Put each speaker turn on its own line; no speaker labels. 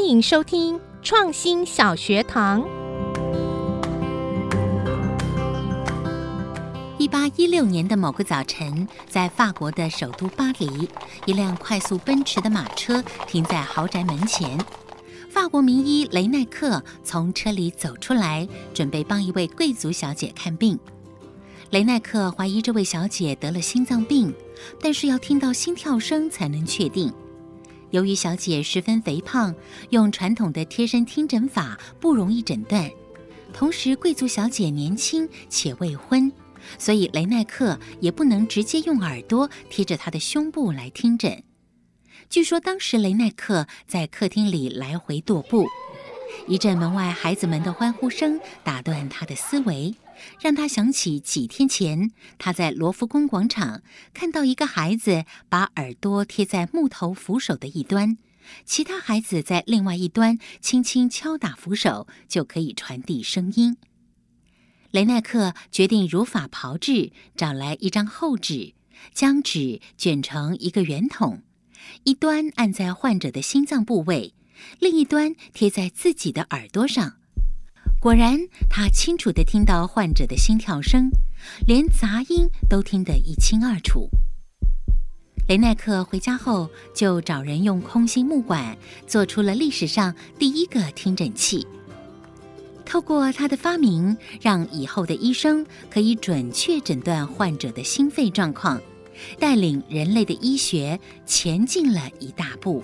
欢迎收听创新小学堂。
一八一六年的某个早晨，在法国的首都巴黎，一辆快速奔驰的马车停在豪宅门前。法国名医雷奈克从车里走出来，准备帮一位贵族小姐看病。雷奈克怀疑这位小姐得了心脏病，但是要听到心跳声才能确定。由于小姐十分肥胖，用传统的贴身听诊法不容易诊断。同时，贵族小姐年轻且未婚，所以雷奈克也不能直接用耳朵贴着她的胸部来听诊。据说当时雷奈克在客厅里来回踱步，一阵门外孩子们的欢呼声打断他的思维。让他想起几天前，他在罗浮宫广场看到一个孩子把耳朵贴在木头扶手的一端，其他孩子在另外一端轻轻敲打扶手，就可以传递声音。雷奈克决定如法炮制，找来一张厚纸，将纸卷成一个圆筒，一端按在患者的心脏部位，另一端贴在自己的耳朵上。果然，他清楚地听到患者的心跳声，连杂音都听得一清二楚。雷奈克回家后，就找人用空心木管做出了历史上第一个听诊器。透过他的发明，让以后的医生可以准确诊断患者的心肺状况，带领人类的医学前进了一大步。